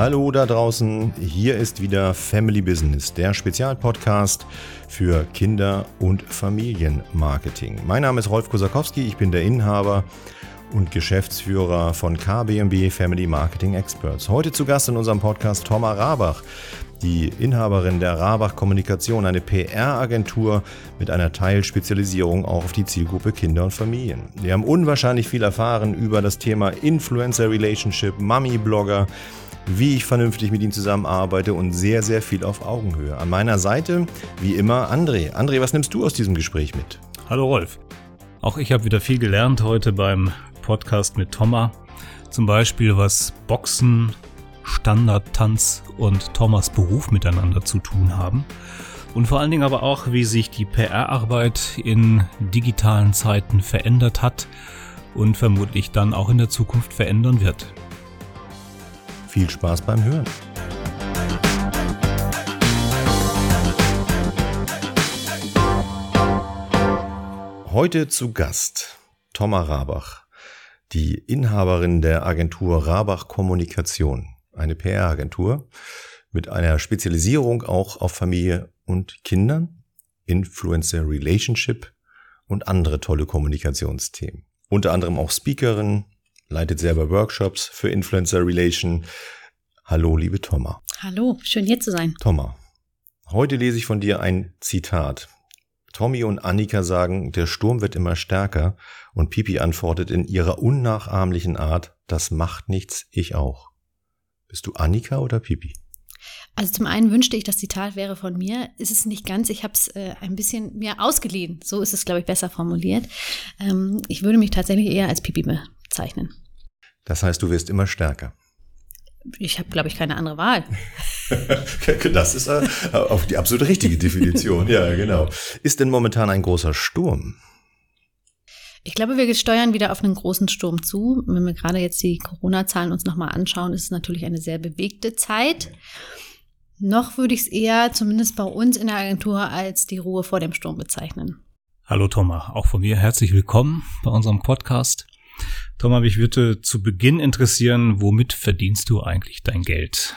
Hallo da draußen, hier ist wieder Family Business, der Spezialpodcast für Kinder- und Familienmarketing. Mein Name ist Rolf Kosakowski, ich bin der Inhaber und Geschäftsführer von KBMB Family Marketing Experts. Heute zu Gast in unserem Podcast Thomas Rabach, die Inhaberin der Rabach Kommunikation, eine PR-Agentur mit einer Teilspezialisierung auch auf die Zielgruppe Kinder und Familien. Wir haben unwahrscheinlich viel erfahren über das Thema Influencer Relationship, Mummy-Blogger, wie ich vernünftig mit ihnen zusammenarbeite und sehr, sehr viel auf Augenhöhe. An meiner Seite, wie immer, André. André, was nimmst du aus diesem Gespräch mit? Hallo Rolf. Auch ich habe wieder viel gelernt heute beim Podcast mit Thomas. Zum Beispiel, was Boxen, Standardtanz und Thomas Beruf miteinander zu tun haben. Und vor allen Dingen aber auch, wie sich die PR-Arbeit in digitalen Zeiten verändert hat und vermutlich dann auch in der Zukunft verändern wird. Viel Spaß beim Hören. Heute zu Gast Thomas Rabach, die Inhaberin der Agentur Rabach Kommunikation, eine PR-Agentur mit einer Spezialisierung auch auf Familie und Kindern, Influencer Relationship und andere tolle Kommunikationsthemen. Unter anderem auch Speakerin, leitet selber Workshops für Influencer Relation. Hallo, liebe Thomas. Hallo, schön hier zu sein. Thomas, heute lese ich von dir ein Zitat. Tommy und Annika sagen, der Sturm wird immer stärker und Pipi antwortet in ihrer unnachahmlichen Art, das macht nichts, ich auch. Bist du Annika oder Pipi? Also zum einen wünschte ich, das Zitat wäre von mir. Ist es nicht ganz. Ich habe es äh, ein bisschen mir ausgeliehen. So ist es, glaube ich, besser formuliert. Ähm, ich würde mich tatsächlich eher als Pipi bezeichnen. Das heißt, du wirst immer stärker. Ich habe, glaube ich, keine andere Wahl. das ist äh, auch die absolut richtige Definition. ja, genau. Ist denn momentan ein großer Sturm? Ich glaube, wir steuern wieder auf einen großen Sturm zu. Wenn wir gerade jetzt die Corona-Zahlen uns nochmal anschauen, ist es natürlich eine sehr bewegte Zeit. Noch würde ich es eher, zumindest bei uns in der Agentur, als die Ruhe vor dem Sturm bezeichnen. Hallo Thomas, auch von mir herzlich willkommen bei unserem Podcast. Thomas, mich würde zu Beginn interessieren, womit verdienst du eigentlich dein Geld?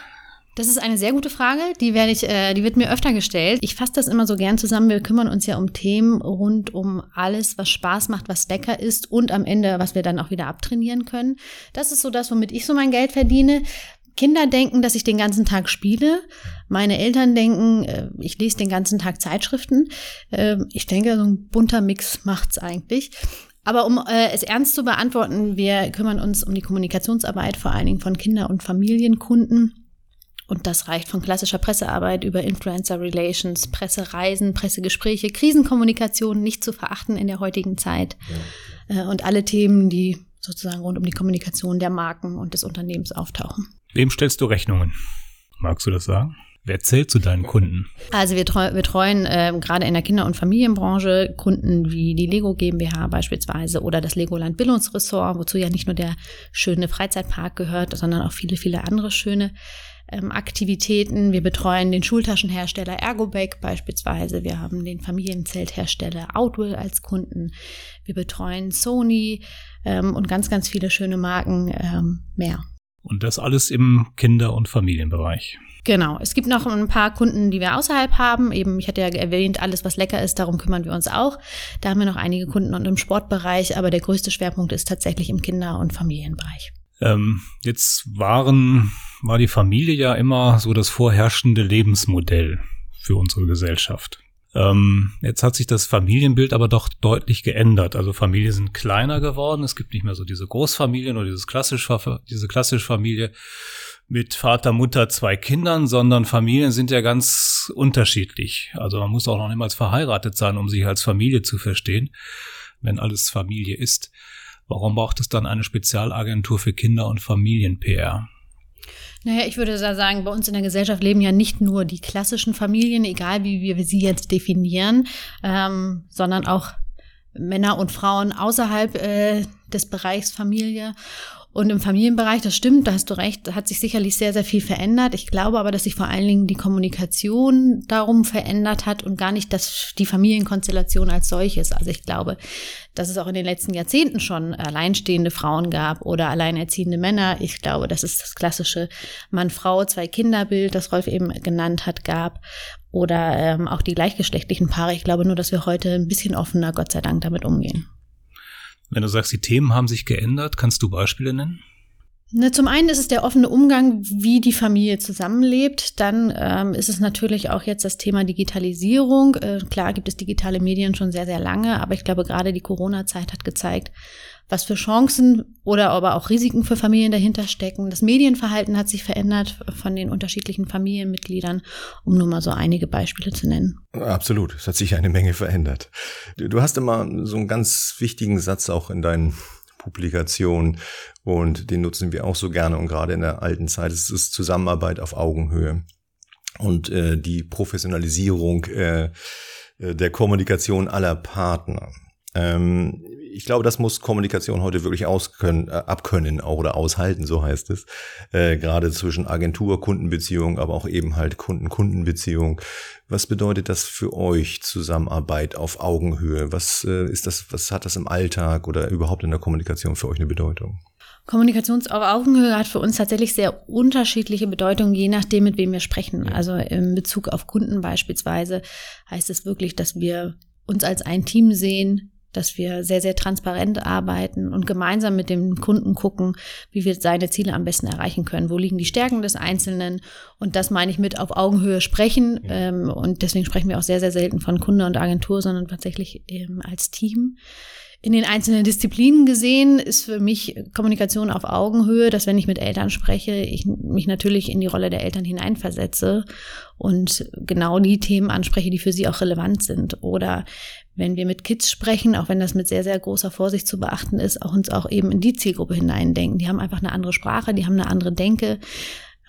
Das ist eine sehr gute Frage, die werde ich, äh, die wird mir öfter gestellt. Ich fasse das immer so gern zusammen. Wir kümmern uns ja um Themen rund um alles, was Spaß macht, was lecker ist und am Ende, was wir dann auch wieder abtrainieren können. Das ist so das, womit ich so mein Geld verdiene. Kinder denken, dass ich den ganzen Tag spiele. Meine Eltern denken, äh, ich lese den ganzen Tag Zeitschriften. Ähm, ich denke, so ein bunter Mix macht's eigentlich. Aber um äh, es ernst zu beantworten, wir kümmern uns um die Kommunikationsarbeit vor allen Dingen von Kinder- und Familienkunden. Und das reicht von klassischer Pressearbeit über Influencer Relations, Pressereisen, Pressegespräche, Krisenkommunikation nicht zu verachten in der heutigen Zeit. Ja. Äh, und alle Themen, die sozusagen rund um die Kommunikation der Marken und des Unternehmens auftauchen. Wem stellst du Rechnungen? Magst du das sagen? Wer zählt zu deinen Kunden? Also wir betreuen äh, gerade in der Kinder- und Familienbranche Kunden wie die Lego GmbH beispielsweise oder das Legoland Bildungsressort, wozu ja nicht nur der schöne Freizeitpark gehört, sondern auch viele, viele andere schöne ähm, Aktivitäten. Wir betreuen den Schultaschenhersteller Ergobag beispielsweise. Wir haben den Familienzelthersteller Outwill als Kunden. Wir betreuen Sony ähm, und ganz, ganz viele schöne Marken ähm, mehr. Und das alles im Kinder- und Familienbereich. Genau. Es gibt noch ein paar Kunden, die wir außerhalb haben. Eben, ich hatte ja erwähnt, alles, was lecker ist, darum kümmern wir uns auch. Da haben wir noch einige Kunden und im Sportbereich, aber der größte Schwerpunkt ist tatsächlich im Kinder- und Familienbereich. Ähm, jetzt waren, war die Familie ja immer so das vorherrschende Lebensmodell für unsere Gesellschaft. Ähm, jetzt hat sich das Familienbild aber doch deutlich geändert. Also Familien sind kleiner geworden. Es gibt nicht mehr so diese Großfamilien oder dieses klassisch, diese klassische Familie mit Vater, Mutter, zwei Kindern, sondern Familien sind ja ganz unterschiedlich. Also man muss auch noch niemals verheiratet sein, um sich als Familie zu verstehen, wenn alles Familie ist. Warum braucht es dann eine Spezialagentur für Kinder- und Familien-PR? Naja, ich würde sagen, bei uns in der Gesellschaft leben ja nicht nur die klassischen Familien, egal wie wir sie jetzt definieren, ähm, sondern auch Männer und Frauen außerhalb äh, des Bereichs Familie. Und im Familienbereich, das stimmt, da hast du recht, hat sich sicherlich sehr, sehr viel verändert. Ich glaube aber, dass sich vor allen Dingen die Kommunikation darum verändert hat und gar nicht das, die Familienkonstellation als solches. Also ich glaube, dass es auch in den letzten Jahrzehnten schon alleinstehende Frauen gab oder alleinerziehende Männer. Ich glaube, dass es das klassische Mann-Frau, Zwei-Kinder-Bild, das Rolf eben genannt hat, gab. Oder ähm, auch die gleichgeschlechtlichen Paare. Ich glaube nur, dass wir heute ein bisschen offener, Gott sei Dank, damit umgehen. Wenn du sagst, die Themen haben sich geändert, kannst du Beispiele nennen? Ne, zum einen ist es der offene Umgang, wie die Familie zusammenlebt. Dann ähm, ist es natürlich auch jetzt das Thema Digitalisierung. Äh, klar gibt es digitale Medien schon sehr, sehr lange, aber ich glaube, gerade die Corona-Zeit hat gezeigt, was für Chancen oder aber auch Risiken für Familien dahinter stecken. Das Medienverhalten hat sich verändert von den unterschiedlichen Familienmitgliedern, um nur mal so einige Beispiele zu nennen. Absolut, es hat sich eine Menge verändert. Du hast immer so einen ganz wichtigen Satz auch in deinen Publikationen und den nutzen wir auch so gerne und gerade in der alten Zeit ist es Zusammenarbeit auf Augenhöhe und äh, die Professionalisierung äh, äh der Kommunikation aller Partner. Ähm, ich glaube, das muss Kommunikation heute wirklich auskönnen, äh, abkönnen oder aushalten, so heißt es. Äh, gerade zwischen Agentur-Kundenbeziehung, aber auch eben halt Kunden-Kundenbeziehung. Was bedeutet das für euch Zusammenarbeit auf Augenhöhe? Was äh, ist das, was hat das im Alltag oder überhaupt in der Kommunikation für euch eine Bedeutung? Kommunikations auf Augenhöhe hat für uns tatsächlich sehr unterschiedliche Bedeutungen, je nachdem, mit wem wir sprechen. Also in Bezug auf Kunden beispielsweise heißt es wirklich, dass wir uns als ein Team sehen, dass wir sehr, sehr transparent arbeiten und gemeinsam mit dem Kunden gucken, wie wir seine Ziele am besten erreichen können. Wo liegen die Stärken des Einzelnen? Und das meine ich mit auf Augenhöhe sprechen. Ähm, und deswegen sprechen wir auch sehr, sehr selten von Kunde und Agentur, sondern tatsächlich ähm, als Team in den einzelnen Disziplinen gesehen ist für mich Kommunikation auf Augenhöhe, dass wenn ich mit Eltern spreche, ich mich natürlich in die Rolle der Eltern hineinversetze und genau die Themen anspreche, die für sie auch relevant sind. Oder wenn wir mit Kids sprechen, auch wenn das mit sehr, sehr großer Vorsicht zu beachten ist, auch uns auch eben in die Zielgruppe hineindenken. Die haben einfach eine andere Sprache, die haben eine andere Denke.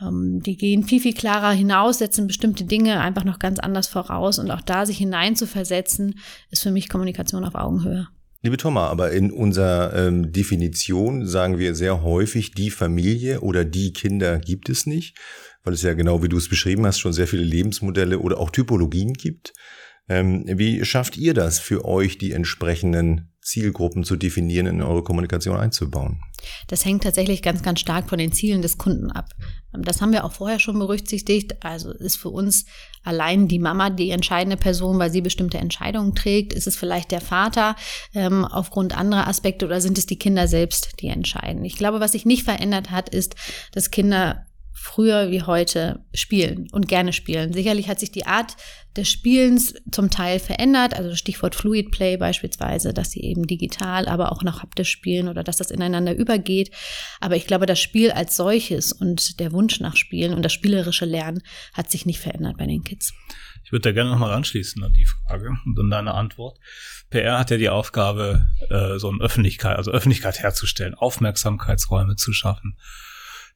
Ähm, die gehen viel, viel klarer hinaus, setzen bestimmte Dinge einfach noch ganz anders voraus. Und auch da sich hineinzuversetzen, ist für mich Kommunikation auf Augenhöhe. Liebe Thomas, aber in unserer ähm, Definition sagen wir sehr häufig, die Familie oder die Kinder gibt es nicht, weil es ja genau wie du es beschrieben hast, schon sehr viele Lebensmodelle oder auch Typologien gibt. Ähm, wie schafft ihr das für euch, die entsprechenden Zielgruppen zu definieren, in eure Kommunikation einzubauen? Das hängt tatsächlich ganz, ganz stark von den Zielen des Kunden ab. Das haben wir auch vorher schon berücksichtigt. Also ist für uns allein die Mama die entscheidende Person, weil sie bestimmte Entscheidungen trägt? Ist es vielleicht der Vater ähm, aufgrund anderer Aspekte oder sind es die Kinder selbst, die entscheiden? Ich glaube, was sich nicht verändert hat, ist, dass Kinder früher wie heute spielen und gerne spielen. Sicherlich hat sich die Art des Spielens zum Teil verändert, also Stichwort Fluid Play beispielsweise, dass sie eben digital, aber auch noch haptisch spielen oder dass das ineinander übergeht. Aber ich glaube, das Spiel als solches und der Wunsch nach Spielen und das spielerische Lernen hat sich nicht verändert bei den Kids. Ich würde da gerne nochmal anschließen an die Frage und dann deine Antwort. PR hat ja die Aufgabe, äh, so eine Öffentlichkeit, also Öffentlichkeit herzustellen, Aufmerksamkeitsräume zu schaffen,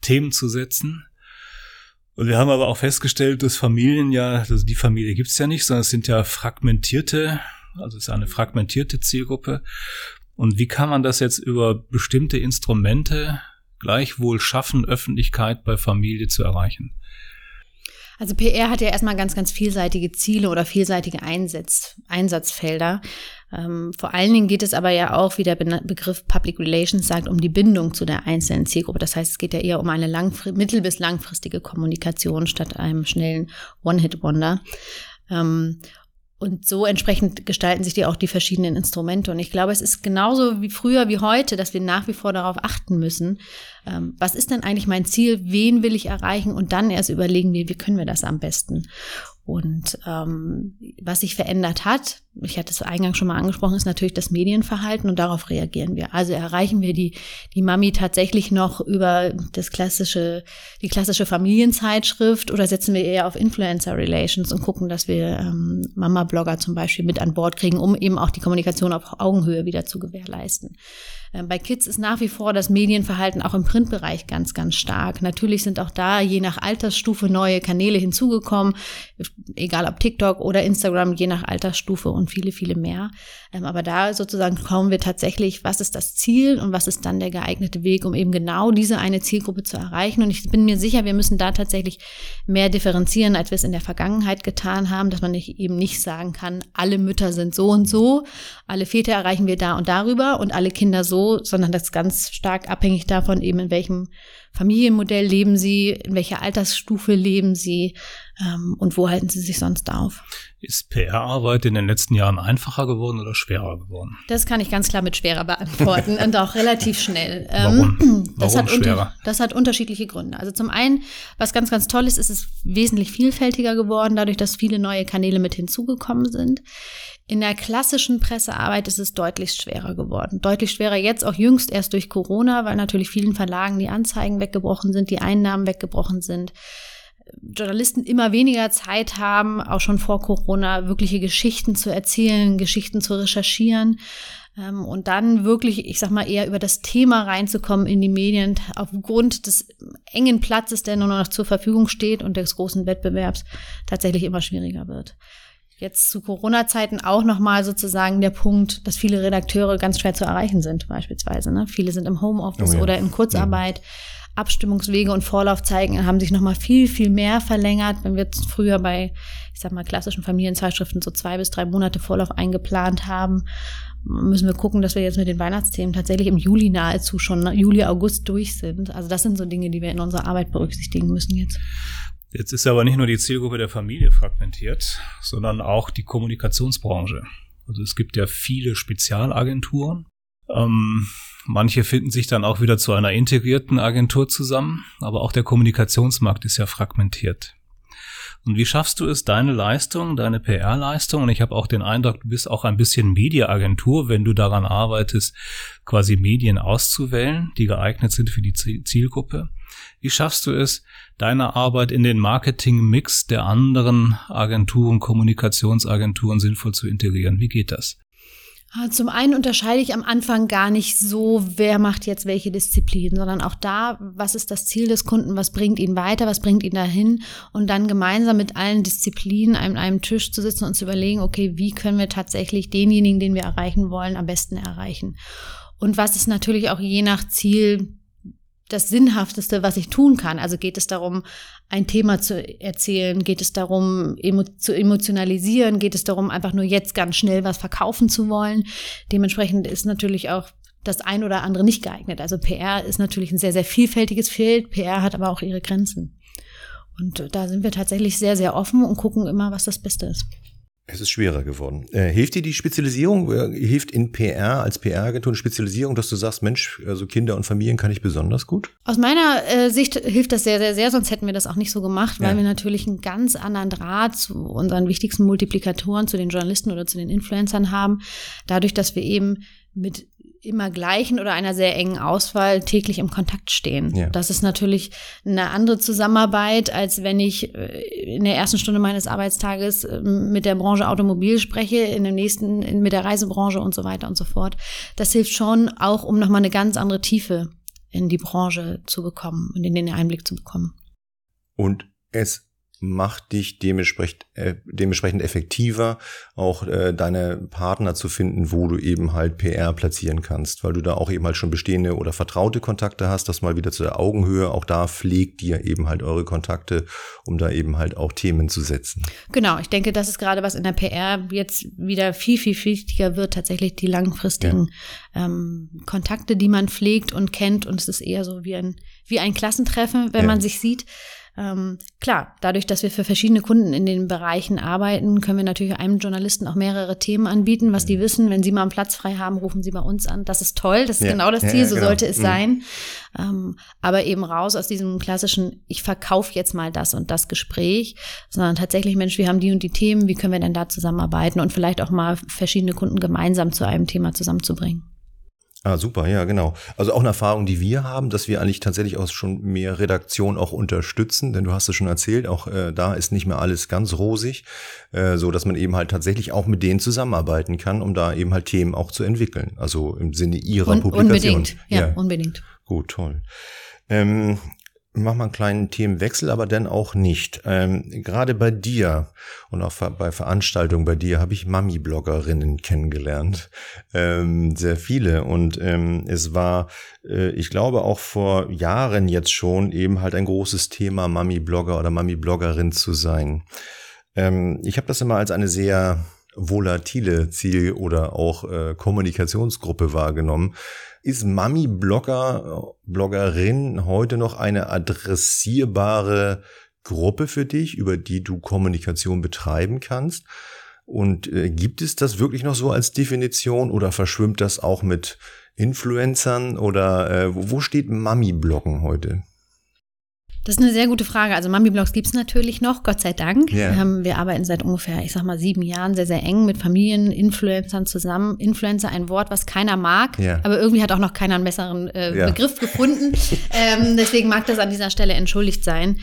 Themen zu setzen. Und wir haben aber auch festgestellt, dass Familien ja, also die Familie gibt's ja nicht, sondern es sind ja fragmentierte, also es ist eine fragmentierte Zielgruppe. Und wie kann man das jetzt über bestimmte Instrumente gleichwohl schaffen, Öffentlichkeit bei Familie zu erreichen? Also PR hat ja erstmal ganz, ganz vielseitige Ziele oder vielseitige Einsatz, Einsatzfelder. Ähm, vor allen Dingen geht es aber ja auch, wie der Begriff Public Relations sagt, um die Bindung zu der einzelnen Zielgruppe. Das heißt, es geht ja eher um eine mittel- bis langfristige Kommunikation statt einem schnellen One-Hit-Wonder. Ähm, und so entsprechend gestalten sich die auch die verschiedenen Instrumente. Und ich glaube, es ist genauso wie früher wie heute, dass wir nach wie vor darauf achten müssen, ähm, was ist denn eigentlich mein Ziel, wen will ich erreichen und dann erst überlegen, wie, wie können wir das am besten. Und ähm, was sich verändert hat, ich hatte es eingangs schon mal angesprochen, ist natürlich das Medienverhalten und darauf reagieren wir. Also erreichen wir die, die Mami tatsächlich noch über das klassische, die klassische Familienzeitschrift oder setzen wir eher auf Influencer Relations und gucken, dass wir ähm, Mama-Blogger zum Beispiel mit an Bord kriegen, um eben auch die Kommunikation auf Augenhöhe wieder zu gewährleisten. Ähm, bei Kids ist nach wie vor das Medienverhalten auch im Printbereich ganz, ganz stark. Natürlich sind auch da je nach Altersstufe neue Kanäle hinzugekommen, egal ob TikTok oder Instagram, je nach Altersstufe und viele, viele mehr. Ähm, aber da sozusagen kommen wir tatsächlich, was ist das Ziel und was ist dann der geeignete Weg, um eben genau diese eine Zielgruppe zu erreichen. Und ich bin mir sicher, wir müssen da tatsächlich mehr differenzieren, als wir es in der Vergangenheit getan haben, dass man nicht, eben nicht sagen kann, alle Mütter sind so und so, alle Väter erreichen wir da und darüber und alle Kinder so, sondern das ist ganz stark abhängig davon, eben in welchem Familienmodell leben sie, in welcher Altersstufe leben sie ähm, und wo halten sie sich sonst auf. Ist PR-Arbeit in den letzten Jahren einfacher geworden oder schwerer geworden? Das kann ich ganz klar mit schwerer beantworten und auch relativ schnell. Ähm, Warum? Das, Warum hat unter, das hat unterschiedliche Gründe. Also zum einen, was ganz, ganz toll ist, ist es wesentlich vielfältiger geworden, dadurch, dass viele neue Kanäle mit hinzugekommen sind. In der klassischen Pressearbeit ist es deutlich schwerer geworden. Deutlich schwerer jetzt auch jüngst erst durch Corona, weil natürlich vielen Verlagen die Anzeigen weggebrochen sind, die Einnahmen weggebrochen sind. Journalisten immer weniger Zeit haben, auch schon vor Corona, wirkliche Geschichten zu erzählen, Geschichten zu recherchieren ähm, und dann wirklich, ich sag mal, eher über das Thema reinzukommen in die Medien, aufgrund des engen Platzes, der nur noch zur Verfügung steht und des großen Wettbewerbs, tatsächlich immer schwieriger wird jetzt zu Corona-Zeiten auch nochmal sozusagen der Punkt, dass viele Redakteure ganz schwer zu erreichen sind, beispielsweise. Ne? Viele sind im Homeoffice oh ja. oder in Kurzarbeit. Ja. Abstimmungswege und Vorlaufzeiten haben sich nochmal viel, viel mehr verlängert. Wenn wir jetzt früher bei, ich sag mal, klassischen Familienzeitschriften so zwei bis drei Monate Vorlauf eingeplant haben, müssen wir gucken, dass wir jetzt mit den Weihnachtsthemen tatsächlich im Juli nahezu schon, ne, Juli, August durch sind. Also das sind so Dinge, die wir in unserer Arbeit berücksichtigen müssen jetzt. Jetzt ist aber nicht nur die Zielgruppe der Familie fragmentiert, sondern auch die Kommunikationsbranche. Also es gibt ja viele Spezialagenturen. Ähm, manche finden sich dann auch wieder zu einer integrierten Agentur zusammen, aber auch der Kommunikationsmarkt ist ja fragmentiert. Und wie schaffst du es, deine Leistung, deine PR-Leistung, und ich habe auch den Eindruck, du bist auch ein bisschen Mediaagentur, wenn du daran arbeitest, quasi Medien auszuwählen, die geeignet sind für die Zielgruppe. Wie schaffst du es, deine Arbeit in den Marketing-Mix der anderen Agenturen, Kommunikationsagenturen sinnvoll zu integrieren? Wie geht das? Ah, zum einen unterscheide ich am Anfang gar nicht so, wer macht jetzt welche Disziplin, sondern auch da, was ist das Ziel des Kunden, was bringt ihn weiter, was bringt ihn dahin und dann gemeinsam mit allen Disziplinen an einem Tisch zu sitzen und zu überlegen, okay, wie können wir tatsächlich denjenigen, den wir erreichen wollen, am besten erreichen. Und was ist natürlich auch je nach Ziel das Sinnhafteste, was ich tun kann. Also geht es darum, ein Thema zu erzählen, geht es darum, emo zu emotionalisieren, geht es darum, einfach nur jetzt ganz schnell was verkaufen zu wollen. Dementsprechend ist natürlich auch das ein oder andere nicht geeignet. Also PR ist natürlich ein sehr, sehr vielfältiges Feld. PR hat aber auch ihre Grenzen. Und da sind wir tatsächlich sehr, sehr offen und gucken immer, was das Beste ist. Es ist schwerer geworden. Äh, hilft dir die Spezialisierung? Äh, hilft in PR als PR-Agentur eine Spezialisierung, dass du sagst, Mensch, also Kinder und Familien kann ich besonders gut? Aus meiner äh, Sicht hilft das sehr, sehr, sehr, sonst hätten wir das auch nicht so gemacht, weil ja. wir natürlich einen ganz anderen Draht zu unseren wichtigsten Multiplikatoren, zu den Journalisten oder zu den Influencern haben. Dadurch, dass wir eben mit immer gleichen oder einer sehr engen Auswahl täglich im Kontakt stehen. Ja. Das ist natürlich eine andere Zusammenarbeit, als wenn ich äh, in der ersten Stunde meines Arbeitstages ähm, mit der Branche Automobil spreche, in dem nächsten mit der Reisebranche und so weiter und so fort. Das hilft schon auch, um nochmal eine ganz andere Tiefe in die Branche zu bekommen und in den Einblick zu bekommen. Und es macht dich dementsprechend, äh, dementsprechend effektiver, auch äh, deine Partner zu finden, wo du eben halt PR platzieren kannst, weil du da auch eben halt schon bestehende oder vertraute Kontakte hast, das mal wieder zu der Augenhöhe, auch da pflegt ihr eben halt eure Kontakte, um da eben halt auch Themen zu setzen. Genau, ich denke, das ist gerade was in der PR jetzt wieder viel, viel wichtiger wird, tatsächlich die langfristigen ja. ähm, Kontakte, die man pflegt und kennt und es ist eher so wie ein, wie ein Klassentreffen, wenn ja. man sich sieht. Ähm, klar, dadurch, dass wir für verschiedene Kunden in den Bereichen arbeiten, können wir natürlich einem Journalisten auch mehrere Themen anbieten, was die mhm. wissen. Wenn sie mal einen Platz frei haben, rufen sie bei uns an. Das ist toll, das ist ja. genau das Ziel, ja, so genau. sollte es mhm. sein. Ähm, aber eben raus aus diesem klassischen, ich verkaufe jetzt mal das und das Gespräch, sondern tatsächlich, Mensch, wir haben die und die Themen, wie können wir denn da zusammenarbeiten und vielleicht auch mal verschiedene Kunden gemeinsam zu einem Thema zusammenzubringen. Ah, super, ja, genau. Also auch eine Erfahrung, die wir haben, dass wir eigentlich tatsächlich auch schon mehr Redaktion auch unterstützen, denn du hast es schon erzählt, auch äh, da ist nicht mehr alles ganz rosig, äh, so dass man eben halt tatsächlich auch mit denen zusammenarbeiten kann, um da eben halt Themen auch zu entwickeln. Also im Sinne ihrer Un Publikation. Unbedingt, ja, ja, unbedingt. Gut, toll. Ähm, mach mal einen kleinen Themenwechsel, aber dann auch nicht. Ähm, gerade bei dir und auch bei Veranstaltungen bei dir habe ich Mami-Bloggerinnen kennengelernt. Ähm, sehr viele. Und ähm, es war, äh, ich glaube, auch vor Jahren jetzt schon eben halt ein großes Thema, Mami-Blogger oder Mami-Bloggerin zu sein. Ähm, ich habe das immer als eine sehr volatile Ziel- oder auch äh, Kommunikationsgruppe wahrgenommen. Ist Mami-Blogger, Bloggerin heute noch eine adressierbare Gruppe für dich, über die du Kommunikation betreiben kannst? Und äh, gibt es das wirklich noch so als Definition oder verschwimmt das auch mit Influencern oder äh, wo steht Mami-Bloggen heute? Das ist eine sehr gute Frage. Also Mami-Blogs gibt es natürlich noch, Gott sei Dank. Yeah. Ähm, wir arbeiten seit ungefähr, ich sag mal, sieben Jahren sehr, sehr eng mit Familieninfluencern zusammen. Influencer, ein Wort, was keiner mag, yeah. aber irgendwie hat auch noch keiner einen besseren äh, yeah. Begriff gefunden. ähm, deswegen mag das an dieser Stelle entschuldigt sein.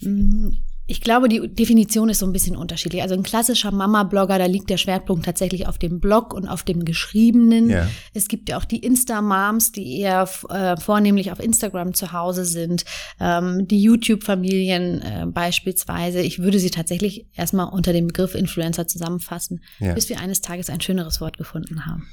Mm, ich glaube, die Definition ist so ein bisschen unterschiedlich. Also ein klassischer Mama-Blogger, da liegt der Schwerpunkt tatsächlich auf dem Blog und auf dem Geschriebenen. Ja. Es gibt ja auch die Insta-Moms, die eher äh, vornehmlich auf Instagram zu Hause sind. Ähm, die YouTube-Familien äh, beispielsweise. Ich würde sie tatsächlich erstmal unter dem Begriff Influencer zusammenfassen, ja. bis wir eines Tages ein schöneres Wort gefunden haben.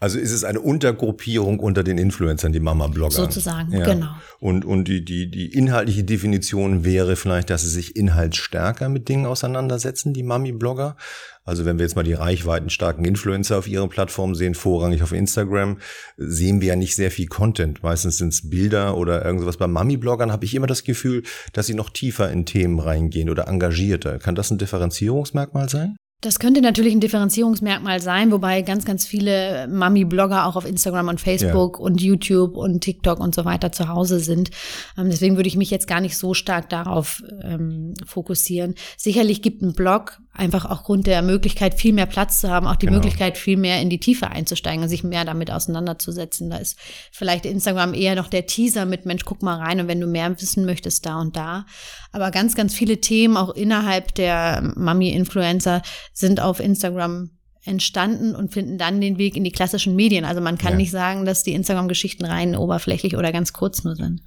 Also ist es eine Untergruppierung unter den Influencern, die Mama-Blogger. Sozusagen, ja. genau. Und, und die, die, die inhaltliche Definition wäre vielleicht, dass sie sich inhaltsstärker mit Dingen auseinandersetzen, die Mami-Blogger. Also wenn wir jetzt mal die reichweitenstarken Influencer auf ihren Plattformen sehen, vorrangig auf Instagram, sehen wir ja nicht sehr viel Content. Meistens sind es Bilder oder irgendwas. Bei Mami-Bloggern habe ich immer das Gefühl, dass sie noch tiefer in Themen reingehen oder engagierter. Kann das ein Differenzierungsmerkmal sein? Das könnte natürlich ein Differenzierungsmerkmal sein, wobei ganz, ganz viele Mami-Blogger auch auf Instagram und Facebook ja. und YouTube und TikTok und so weiter zu Hause sind. Ähm, deswegen würde ich mich jetzt gar nicht so stark darauf ähm, fokussieren. Sicherlich gibt ein Blog einfach aufgrund der Möglichkeit, viel mehr Platz zu haben, auch die genau. Möglichkeit, viel mehr in die Tiefe einzusteigen und sich mehr damit auseinanderzusetzen. Da ist vielleicht Instagram eher noch der Teaser mit Mensch, guck mal rein und wenn du mehr wissen möchtest, da und da. Aber ganz, ganz viele Themen auch innerhalb der Mami-Influencer sind auf Instagram entstanden und finden dann den Weg in die klassischen Medien. Also man kann ja. nicht sagen, dass die Instagram-Geschichten rein oberflächlich oder ganz kurz nur sind.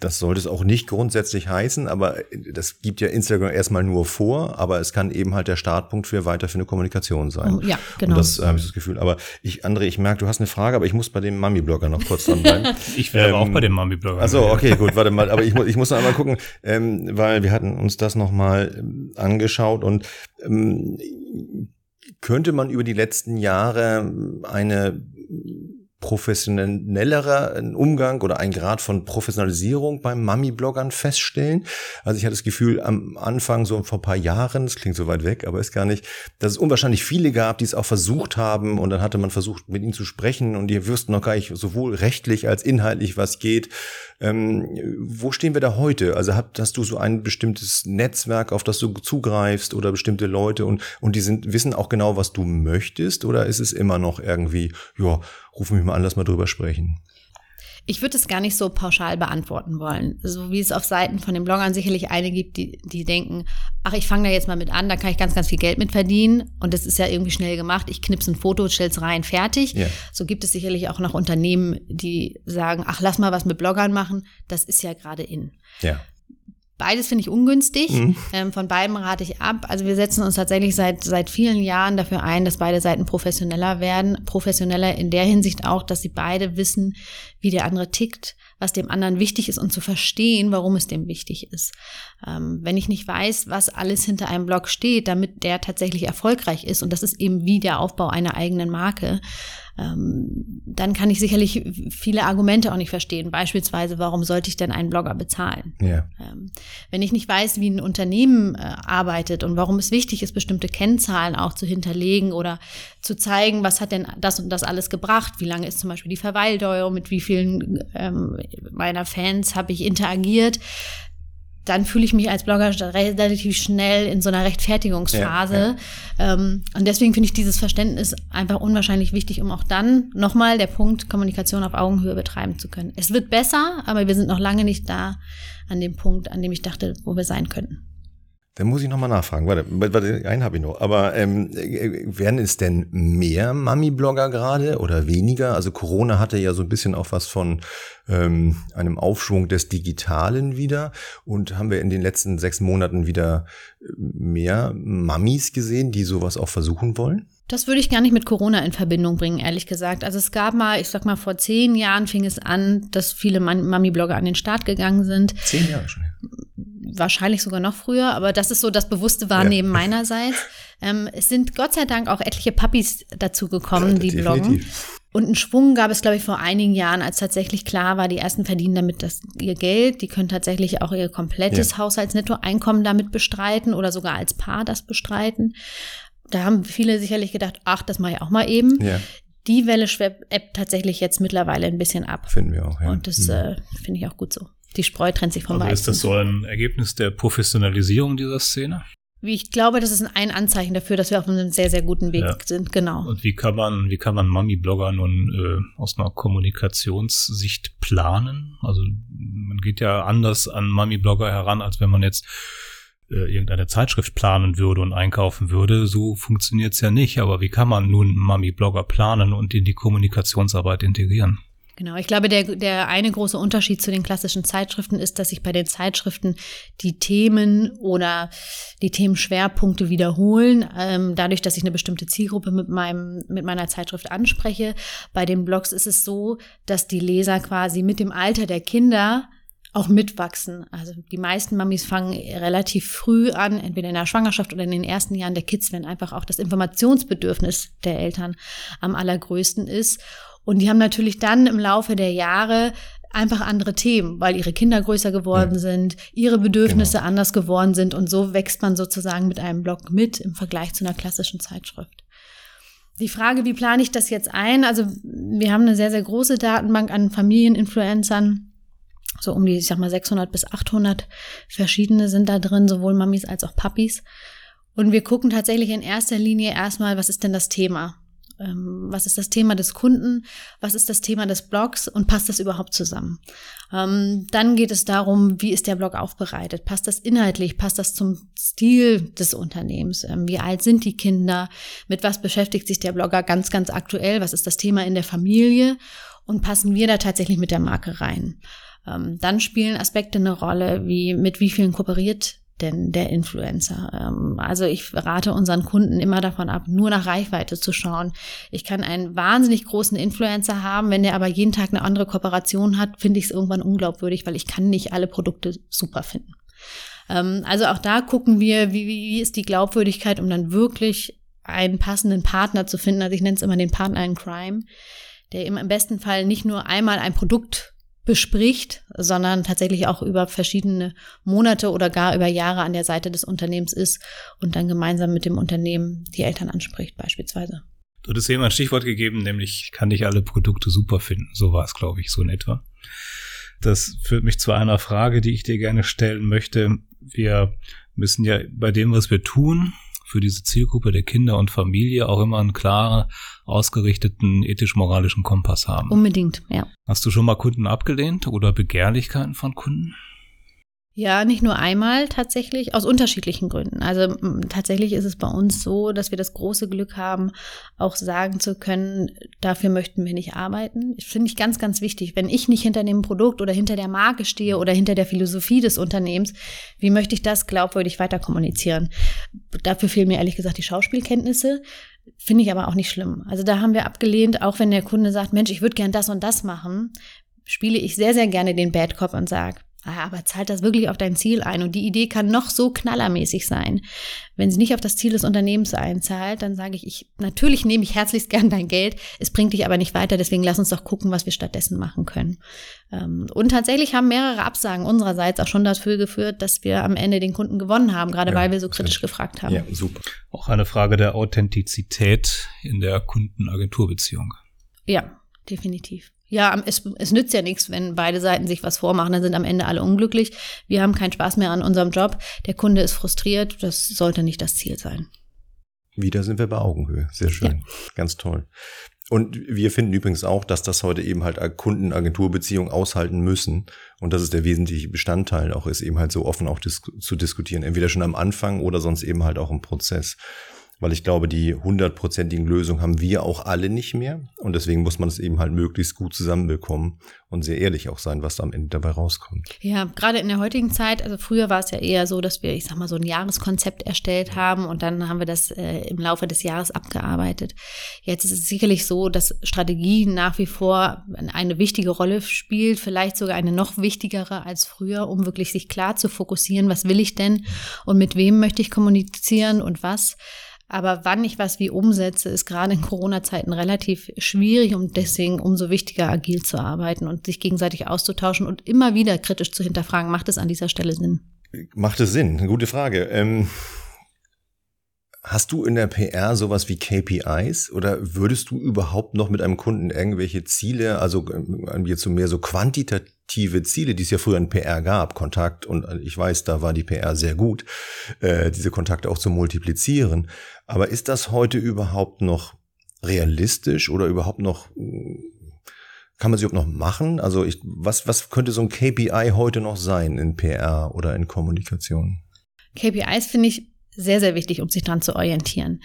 Das sollte es auch nicht grundsätzlich heißen, aber das gibt ja Instagram erstmal nur vor, aber es kann eben halt der Startpunkt für weiter für eine Kommunikation sein. Oh, ja, genau. Und das habe ich das Gefühl. Aber ich, André, ich merke, du hast eine Frage, aber ich muss bei dem Mami-Blogger noch kurz dranbleiben. ich wäre ähm, auch bei dem Mami-Blogger. Also okay, gut, warte mal. Aber ich, muss ich muss noch einmal gucken, ähm, weil wir hatten uns das nochmal ähm, angeschaut und ähm, könnte man über die letzten Jahre eine professionellerer Umgang oder ein Grad von Professionalisierung beim Mami-Bloggern feststellen. Also ich hatte das Gefühl am Anfang, so vor ein paar Jahren, das klingt so weit weg, aber ist gar nicht, dass es unwahrscheinlich viele gab, die es auch versucht haben und dann hatte man versucht, mit ihnen zu sprechen und die wüssten noch gar nicht sowohl rechtlich als inhaltlich, was geht. Ähm, wo stehen wir da heute? Also hast, hast du so ein bestimmtes Netzwerk, auf das du zugreifst oder bestimmte Leute und, und die sind, wissen auch genau, was du möchtest oder ist es immer noch irgendwie, ja, ruf mich mal an, lass mal drüber sprechen. Ich würde es gar nicht so pauschal beantworten wollen. So wie es auf Seiten von den Bloggern sicherlich einige gibt, die, die denken, ach, ich fange da jetzt mal mit an, da kann ich ganz, ganz viel Geld mit verdienen. Und das ist ja irgendwie schnell gemacht. Ich knipse ein Foto, stell's rein, fertig. Ja. So gibt es sicherlich auch noch Unternehmen, die sagen, ach, lass mal was mit Bloggern machen. Das ist ja gerade in. Ja. Beides finde ich ungünstig. Mhm. Ähm, von beiden rate ich ab. Also wir setzen uns tatsächlich seit, seit vielen Jahren dafür ein, dass beide Seiten professioneller werden. Professioneller in der Hinsicht auch, dass sie beide wissen, wie der andere tickt, was dem anderen wichtig ist und zu verstehen, warum es dem wichtig ist. Ähm, wenn ich nicht weiß, was alles hinter einem Blog steht, damit der tatsächlich erfolgreich ist, und das ist eben wie der Aufbau einer eigenen Marke, ähm, dann kann ich sicherlich viele Argumente auch nicht verstehen. Beispielsweise, warum sollte ich denn einen Blogger bezahlen? Ja. Ähm, wenn ich nicht weiß, wie ein Unternehmen äh, arbeitet und warum es wichtig ist, bestimmte Kennzahlen auch zu hinterlegen oder zu zeigen, was hat denn das und das alles gebracht? Wie lange ist zum Beispiel die Verweildauer? Mit wie vielen ähm, meiner Fans habe ich interagiert? dann fühle ich mich als Blogger relativ schnell in so einer Rechtfertigungsphase. Ja, ja. Ähm, und deswegen finde ich dieses Verständnis einfach unwahrscheinlich wichtig, um auch dann nochmal der Punkt Kommunikation auf Augenhöhe betreiben zu können. Es wird besser, aber wir sind noch lange nicht da an dem Punkt, an dem ich dachte, wo wir sein könnten. Dann muss ich nochmal nachfragen. Warte, warte einen habe ich noch. Aber ähm, werden es denn mehr Mami-Blogger gerade oder weniger? Also Corona hatte ja so ein bisschen auch was von ähm, einem Aufschwung des Digitalen wieder. Und haben wir in den letzten sechs Monaten wieder mehr Mamis gesehen, die sowas auch versuchen wollen? Das würde ich gar nicht mit Corona in Verbindung bringen, ehrlich gesagt. Also es gab mal, ich sag mal, vor zehn Jahren fing es an, dass viele Mami-Blogger an den Start gegangen sind. Zehn Jahre schon. Wahrscheinlich sogar noch früher, aber das ist so das bewusste Wahrnehmen ja. meinerseits. Ähm, es sind Gott sei Dank auch etliche Puppies dazu gekommen, die bloggen. Und einen Schwung gab es, glaube ich, vor einigen Jahren, als tatsächlich klar war, die ersten verdienen damit das, ihr Geld. Die können tatsächlich auch ihr komplettes ja. Haushaltsnettoeinkommen damit bestreiten oder sogar als Paar das bestreiten. Da haben viele sicherlich gedacht, ach, das mache ich auch mal eben. Ja. Die Welle schwebt tatsächlich jetzt mittlerweile ein bisschen ab. Finden wir auch, ja. Und das mhm. äh, finde ich auch gut so. Die Spreu trennt sich vom also Weizen. Ist das so ein Ergebnis der Professionalisierung dieser Szene? Wie ich glaube, das ist ein Anzeichen dafür, dass wir auf einem sehr, sehr guten Weg ja. sind, genau. Und wie kann man, wie kann man Mami-Blogger nun äh, aus einer Kommunikationssicht planen? Also man geht ja anders an Mami-Blogger heran, als wenn man jetzt äh, irgendeine Zeitschrift planen würde und einkaufen würde. So funktioniert's ja nicht. Aber wie kann man nun Mami-Blogger planen und in die Kommunikationsarbeit integrieren? Genau, ich glaube, der, der eine große Unterschied zu den klassischen Zeitschriften ist, dass sich bei den Zeitschriften die Themen oder die Themenschwerpunkte wiederholen, ähm, dadurch, dass ich eine bestimmte Zielgruppe mit meinem, mit meiner Zeitschrift anspreche. Bei den Blogs ist es so, dass die Leser quasi mit dem Alter der Kinder auch mitwachsen. Also die meisten Mamis fangen relativ früh an, entweder in der Schwangerschaft oder in den ersten Jahren der Kids, wenn einfach auch das Informationsbedürfnis der Eltern am allergrößten ist. Und die haben natürlich dann im Laufe der Jahre einfach andere Themen, weil ihre Kinder größer geworden ja. sind, ihre Bedürfnisse genau. anders geworden sind und so wächst man sozusagen mit einem Blog mit im Vergleich zu einer klassischen Zeitschrift. Die Frage, wie plane ich das jetzt ein? Also wir haben eine sehr, sehr große Datenbank an Familieninfluencern, so um die, ich sag mal, 600 bis 800 verschiedene sind da drin, sowohl Mamis als auch Papis. Und wir gucken tatsächlich in erster Linie erstmal, was ist denn das Thema? Ähm, was ist das Thema des Kunden? Was ist das Thema des Blogs? Und passt das überhaupt zusammen? Ähm, dann geht es darum, wie ist der Blog aufbereitet? Passt das inhaltlich? Passt das zum Stil des Unternehmens? Ähm, wie alt sind die Kinder? Mit was beschäftigt sich der Blogger ganz, ganz aktuell? Was ist das Thema in der Familie? Und passen wir da tatsächlich mit der Marke rein? Ähm, dann spielen Aspekte eine Rolle, wie mit wie vielen kooperiert denn der Influencer. Ähm, also ich rate unseren Kunden immer davon ab, nur nach Reichweite zu schauen. Ich kann einen wahnsinnig großen Influencer haben, wenn der aber jeden Tag eine andere Kooperation hat, finde ich es irgendwann unglaubwürdig, weil ich kann nicht alle Produkte super finden. Ähm, also auch da gucken wir, wie, wie ist die Glaubwürdigkeit, um dann wirklich einen passenden Partner zu finden. Also ich nenne es immer den Partner in Crime, der im besten Fall nicht nur einmal ein Produkt bespricht, sondern tatsächlich auch über verschiedene Monate oder gar über Jahre an der Seite des Unternehmens ist und dann gemeinsam mit dem Unternehmen die Eltern anspricht beispielsweise. Du hattest eben ein Stichwort gegeben, nämlich kann nicht alle Produkte super finden. So war es, glaube ich, so in etwa. Das führt mich zu einer Frage, die ich dir gerne stellen möchte. Wir müssen ja bei dem, was wir tun, für diese Zielgruppe der Kinder und Familie auch immer einen klar ausgerichteten ethisch-moralischen Kompass haben. Unbedingt, ja. Hast du schon mal Kunden abgelehnt oder Begehrlichkeiten von Kunden? Ja, nicht nur einmal tatsächlich, aus unterschiedlichen Gründen. Also tatsächlich ist es bei uns so, dass wir das große Glück haben, auch sagen zu können, dafür möchten wir nicht arbeiten. Ich finde ich ganz, ganz wichtig. Wenn ich nicht hinter dem Produkt oder hinter der Marke stehe oder hinter der Philosophie des Unternehmens, wie möchte ich das glaubwürdig weiter kommunizieren? Dafür fehlen mir ehrlich gesagt die Schauspielkenntnisse. Finde ich aber auch nicht schlimm. Also da haben wir abgelehnt, auch wenn der Kunde sagt, Mensch, ich würde gern das und das machen, spiele ich sehr, sehr gerne den Bad Cop und sage, aber zahlt das wirklich auf dein Ziel ein? Und die Idee kann noch so knallermäßig sein. Wenn sie nicht auf das Ziel des Unternehmens einzahlt, dann sage ich, ich, natürlich nehme ich herzlichst gern dein Geld. Es bringt dich aber nicht weiter. Deswegen lass uns doch gucken, was wir stattdessen machen können. Ähm, und tatsächlich haben mehrere Absagen unsererseits auch schon dafür geführt, dass wir am Ende den Kunden gewonnen haben, gerade ja, weil wir so kritisch gefragt haben. Ja, super. Auch eine Frage der Authentizität in der Kunden-Agentur-Beziehung. Ja, definitiv ja, es, es nützt ja nichts, wenn beide Seiten sich was vormachen, dann sind am Ende alle unglücklich. Wir haben keinen Spaß mehr an unserem Job. Der Kunde ist frustriert. Das sollte nicht das Ziel sein. Wieder sind wir bei Augenhöhe. Sehr schön. Ja. Ganz toll. Und wir finden übrigens auch, dass das heute eben halt Kunden-Agentur-Beziehungen aushalten müssen. Und das ist der wesentliche Bestandteil auch ist, eben halt so offen auch dis zu diskutieren. Entweder schon am Anfang oder sonst eben halt auch im Prozess weil ich glaube, die hundertprozentigen Lösungen haben wir auch alle nicht mehr. Und deswegen muss man es eben halt möglichst gut zusammenbekommen und sehr ehrlich auch sein, was da am Ende dabei rauskommt. Ja, gerade in der heutigen Zeit, also früher war es ja eher so, dass wir, ich sag mal, so ein Jahreskonzept erstellt haben und dann haben wir das äh, im Laufe des Jahres abgearbeitet. Jetzt ist es sicherlich so, dass Strategie nach wie vor eine wichtige Rolle spielt, vielleicht sogar eine noch wichtigere als früher, um wirklich sich klar zu fokussieren, was will ich denn und mit wem möchte ich kommunizieren und was. Aber wann ich was wie umsetze, ist gerade in Corona-Zeiten relativ schwierig und deswegen umso wichtiger, agil zu arbeiten und sich gegenseitig auszutauschen und immer wieder kritisch zu hinterfragen, macht es an dieser Stelle Sinn? Macht es Sinn? Eine gute Frage. Ähm, hast du in der PR sowas wie KPIs oder würdest du überhaupt noch mit einem Kunden irgendwelche Ziele, also ähm, jetzt so mehr so quantitativ aktive Ziele, die es ja früher in PR gab, Kontakt, und ich weiß, da war die PR sehr gut, äh, diese Kontakte auch zu multiplizieren. Aber ist das heute überhaupt noch realistisch oder überhaupt noch, kann man sie überhaupt noch machen? Also ich, was, was könnte so ein KPI heute noch sein in PR oder in Kommunikation? KPIs finde ich sehr, sehr wichtig, um sich dran zu orientieren.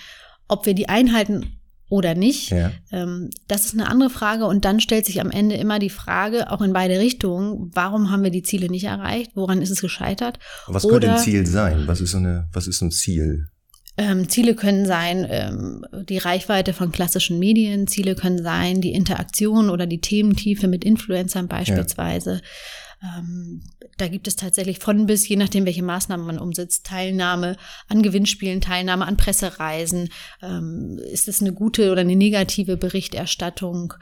Ob wir die einhalten oder nicht. Ja. Ähm, das ist eine andere Frage. Und dann stellt sich am Ende immer die Frage, auch in beide Richtungen, warum haben wir die Ziele nicht erreicht? Woran ist es gescheitert? Was oder, könnte ein Ziel sein? Was ist, so eine, was ist ein Ziel? Ähm, Ziele können sein ähm, die Reichweite von klassischen Medien, Ziele können sein die Interaktion oder die Thementiefe mit Influencern beispielsweise. Ja. Ähm, da gibt es tatsächlich von bis, je nachdem, welche Maßnahmen man umsetzt, Teilnahme an Gewinnspielen, Teilnahme an Pressereisen. Ähm, ist es eine gute oder eine negative Berichterstattung?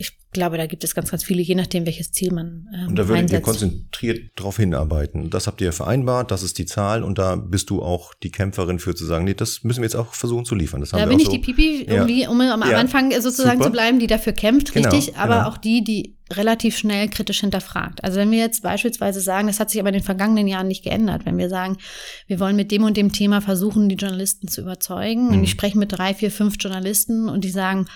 Ich glaube, da gibt es ganz, ganz viele, je nachdem, welches Ziel man ähm, Und da würdet einsetzt. ihr konzentriert darauf hinarbeiten. Das habt ihr vereinbart, das ist die Zahl und da bist du auch die Kämpferin für zu sagen, nee, das müssen wir jetzt auch versuchen zu liefern. Das da bin ich so. die Pipi, um, ja. die, um am ja. Anfang sozusagen Super. zu bleiben, die dafür kämpft, genau. richtig, aber genau. auch die, die relativ schnell kritisch hinterfragt. Also wenn wir jetzt beispielsweise sagen, das hat sich aber in den vergangenen Jahren nicht geändert, wenn wir sagen, wir wollen mit dem und dem Thema versuchen, die Journalisten zu überzeugen mhm. und ich spreche mit drei, vier, fünf Journalisten und die sagen,